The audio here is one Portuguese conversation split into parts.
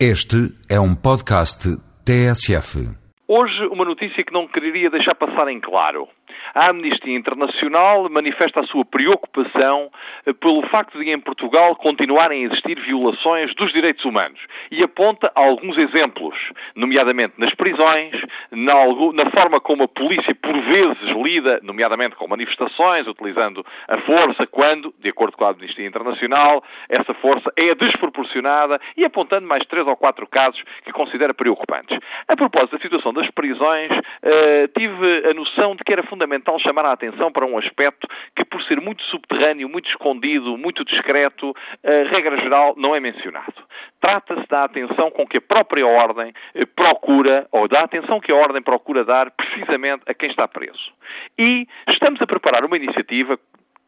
Este é um podcast TSF. Hoje, uma notícia que não quereria deixar passar em claro. A Amnistia Internacional manifesta a sua preocupação eh, pelo facto de em Portugal continuarem a existir violações dos direitos humanos e aponta alguns exemplos, nomeadamente nas prisões, na, forma como a polícia por vezes lida, nomeadamente com manifestações, utilizando a força, quando, de acordo com a Amnistia Internacional, essa força é desproporcionada e apontando mais três ou quatro casos que considera preocupantes. A propósito da situação das prisões, eh, tive a noção de que era fundamental chamar a atenção para um aspecto que, por ser muito subterrâneo, muito escondido, muito discreto, a regra geral não é mencionado. Trata-se da atenção com que a própria Ordem eh, procura, ou da atenção que a Ordem procura dar precisamente a quem está preso. E estamos a preparar uma iniciativa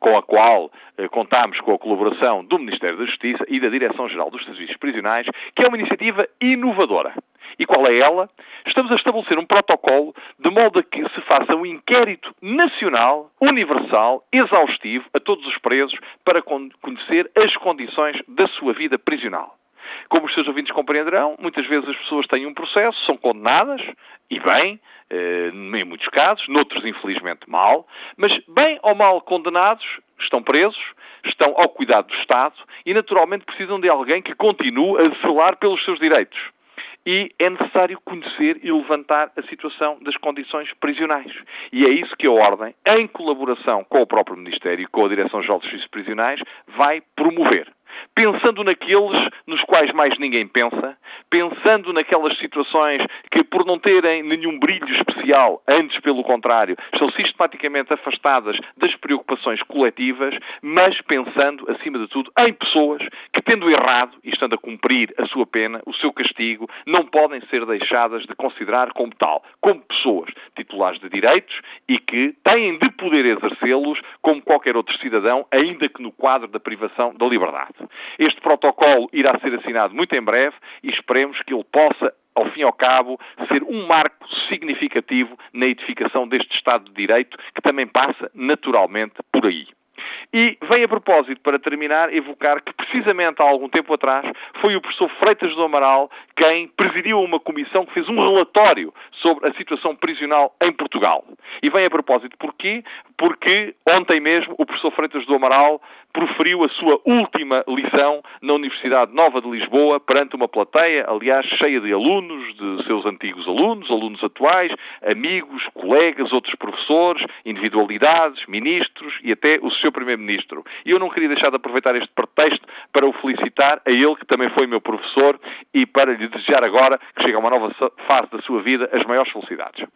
com a qual eh, contamos com a colaboração do Ministério da Justiça e da Direção-Geral dos Serviços Prisionais, que é uma iniciativa inovadora. E qual é ela? Estamos a estabelecer um protocolo de modo a que se faça um inquérito nacional, universal, exaustivo a todos os presos para conhecer as condições da sua vida prisional. Como os seus ouvintes compreenderão, muitas vezes as pessoas têm um processo, são condenadas, e bem, eh, em muitos casos, noutros infelizmente mal, mas bem ou mal condenados, estão presos, estão ao cuidado do Estado e naturalmente precisam de alguém que continue a zelar pelos seus direitos e é necessário conhecer e levantar a situação das condições prisionais. E é isso que a Ordem, em colaboração com o próprio Ministério e com a Direção-Geral dos Serviços Prisionais, vai promover pensando naqueles nos quais mais ninguém pensa, pensando naquelas situações que, por não terem nenhum brilho especial, antes pelo contrário, estão sistematicamente afastadas das preocupações coletivas, mas pensando, acima de tudo, em pessoas que, tendo errado e estando a cumprir a sua pena, o seu castigo, não podem ser deixadas de considerar como tal, como pessoas titulares de direitos e que têm de poder exercê-los como qualquer outro cidadão, ainda que no quadro da privação da liberdade. Este protocolo irá ser assinado muito em breve e esperemos que ele possa ao fim e ao cabo, ser um marco significativo na edificação deste Estado de Direito, que também passa naturalmente por aí. E vem a propósito, para terminar, evocar que precisamente há algum tempo atrás foi o professor Freitas do Amaral quem presidiu uma comissão que fez um relatório sobre a situação prisional em Portugal. E vem a propósito porquê? Porque ontem mesmo o professor Freitas do Amaral proferiu a sua última lição na Universidade Nova de Lisboa perante uma plateia, aliás, cheia de alunos, de seus antigos alunos, alunos atuais, amigos, colegas, outros professores, individualidades, ministros e até o seu primeiro-ministro. E eu não queria deixar de aproveitar este pretexto para o felicitar a ele, que também foi meu professor, e para lhe desejar agora, que chega a uma nova fase da sua vida, as maiores felicidades.